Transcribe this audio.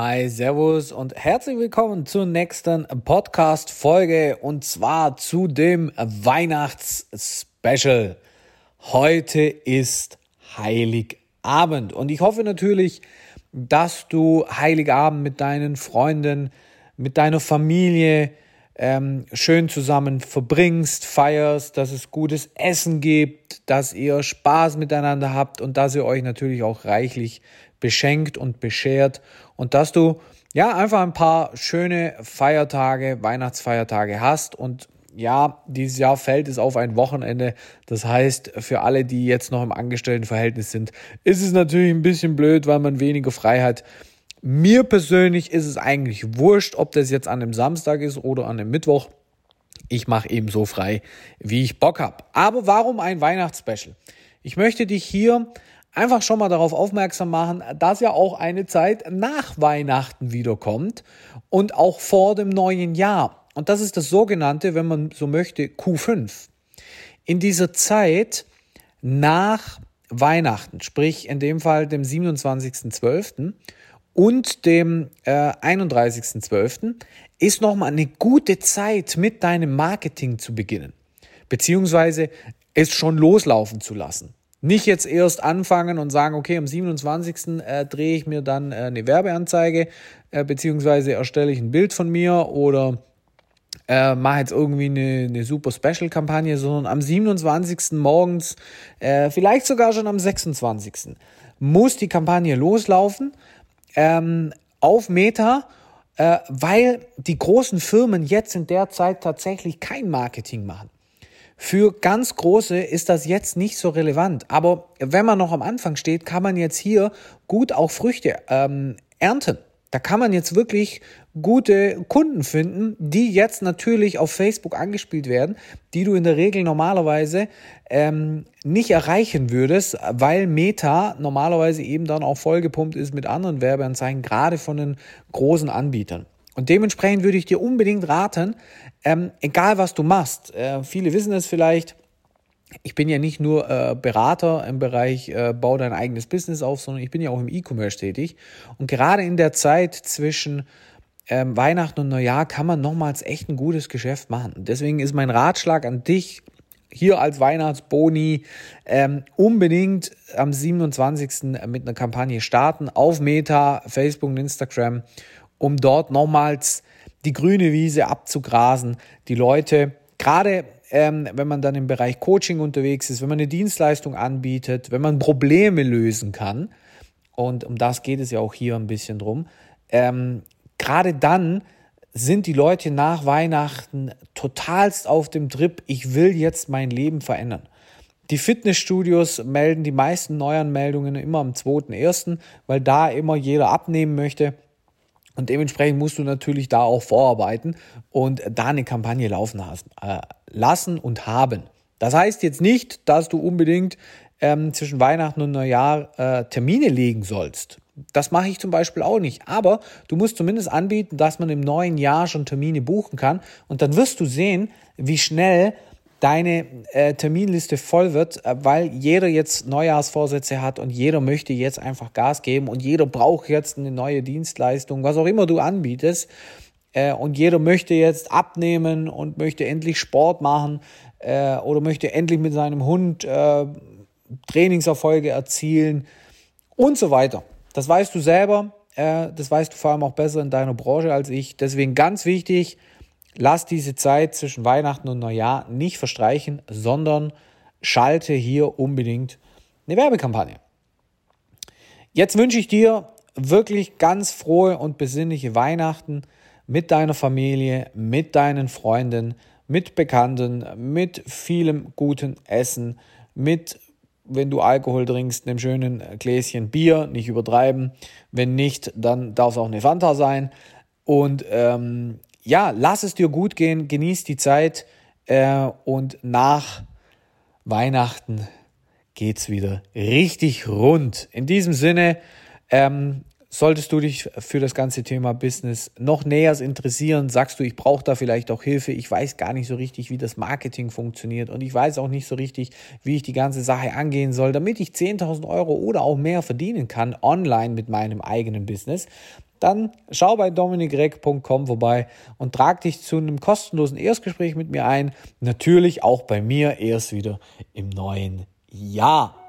Hi, Servus und herzlich willkommen zur nächsten Podcast-Folge und zwar zu dem Weihnachts-Special. Heute ist Heiligabend und ich hoffe natürlich, dass du Heiligabend mit deinen Freunden, mit deiner Familie ähm, schön zusammen verbringst, feierst, dass es gutes Essen gibt, dass ihr Spaß miteinander habt und dass ihr euch natürlich auch reichlich beschenkt und beschert und dass du ja einfach ein paar schöne Feiertage, Weihnachtsfeiertage hast und ja, dieses Jahr fällt es auf ein Wochenende. Das heißt, für alle, die jetzt noch im Angestelltenverhältnis sind, ist es natürlich ein bisschen blöd, weil man weniger frei hat. Mir persönlich ist es eigentlich wurscht, ob das jetzt an einem Samstag ist oder an einem Mittwoch. Ich mache eben so frei, wie ich Bock habe. Aber warum ein Weihnachtsspecial? Ich möchte dich hier einfach schon mal darauf aufmerksam machen, dass ja auch eine Zeit nach Weihnachten wiederkommt und auch vor dem neuen Jahr. Und das ist das sogenannte, wenn man so möchte, Q5. In dieser Zeit nach Weihnachten, sprich in dem Fall dem 27.12. und dem äh, 31.12. ist nochmal eine gute Zeit mit deinem Marketing zu beginnen, beziehungsweise es schon loslaufen zu lassen. Nicht jetzt erst anfangen und sagen, okay, am 27. Äh, drehe ich mir dann äh, eine Werbeanzeige, äh, beziehungsweise erstelle ich ein Bild von mir oder äh, mache jetzt irgendwie eine, eine super Special-Kampagne, sondern am 27. morgens, äh, vielleicht sogar schon am 26. muss die Kampagne loslaufen ähm, auf Meta, äh, weil die großen Firmen jetzt in der Zeit tatsächlich kein Marketing machen. Für ganz große ist das jetzt nicht so relevant. Aber wenn man noch am Anfang steht, kann man jetzt hier gut auch Früchte ähm, ernten. Da kann man jetzt wirklich gute Kunden finden, die jetzt natürlich auf Facebook angespielt werden, die du in der Regel normalerweise ähm, nicht erreichen würdest, weil Meta normalerweise eben dann auch vollgepumpt ist mit anderen Werbeanzeigen, gerade von den großen Anbietern. Und dementsprechend würde ich dir unbedingt raten, ähm, egal was du machst, äh, viele wissen es vielleicht, ich bin ja nicht nur äh, Berater im Bereich äh, Bau dein eigenes Business auf, sondern ich bin ja auch im E-Commerce tätig. Und gerade in der Zeit zwischen ähm, Weihnachten und Neujahr kann man nochmals echt ein gutes Geschäft machen. deswegen ist mein Ratschlag an dich, hier als Weihnachtsboni ähm, unbedingt am 27. mit einer Kampagne starten auf Meta, Facebook und Instagram um dort nochmals die grüne Wiese abzugrasen, die Leute, gerade ähm, wenn man dann im Bereich Coaching unterwegs ist, wenn man eine Dienstleistung anbietet, wenn man Probleme lösen kann, und um das geht es ja auch hier ein bisschen drum, ähm, gerade dann sind die Leute nach Weihnachten totalst auf dem Trip, ich will jetzt mein Leben verändern. Die Fitnessstudios melden die meisten Neuanmeldungen immer am 2.1., weil da immer jeder abnehmen möchte. Und dementsprechend musst du natürlich da auch vorarbeiten und da eine Kampagne laufen äh, lassen und haben. Das heißt jetzt nicht, dass du unbedingt ähm, zwischen Weihnachten und Neujahr äh, Termine legen sollst. Das mache ich zum Beispiel auch nicht. Aber du musst zumindest anbieten, dass man im neuen Jahr schon Termine buchen kann. Und dann wirst du sehen, wie schnell deine äh, Terminliste voll wird, äh, weil jeder jetzt Neujahrsvorsätze hat und jeder möchte jetzt einfach Gas geben und jeder braucht jetzt eine neue Dienstleistung, was auch immer du anbietest. Äh, und jeder möchte jetzt abnehmen und möchte endlich Sport machen äh, oder möchte endlich mit seinem Hund äh, Trainingserfolge erzielen und so weiter. Das weißt du selber, äh, das weißt du vor allem auch besser in deiner Branche als ich. Deswegen ganz wichtig, Lass diese Zeit zwischen Weihnachten und Neujahr nicht verstreichen, sondern schalte hier unbedingt eine Werbekampagne. Jetzt wünsche ich dir wirklich ganz frohe und besinnliche Weihnachten mit deiner Familie, mit deinen Freunden, mit Bekannten, mit vielem guten Essen, mit, wenn du Alkohol trinkst, einem schönen Gläschen Bier, nicht übertreiben. Wenn nicht, dann darf es auch eine Fanta sein. Und ähm, ja, lass es dir gut gehen, genieß die Zeit äh, und nach Weihnachten geht's wieder richtig rund. In diesem Sinne, ähm, solltest du dich für das ganze Thema Business noch näher interessieren, sagst du, ich brauche da vielleicht auch Hilfe, ich weiß gar nicht so richtig, wie das Marketing funktioniert und ich weiß auch nicht so richtig, wie ich die ganze Sache angehen soll, damit ich 10.000 Euro oder auch mehr verdienen kann online mit meinem eigenen Business, dann schau bei dominikreck.com vorbei und trag dich zu einem kostenlosen Erstgespräch mit mir ein. Natürlich auch bei mir erst wieder im neuen Jahr.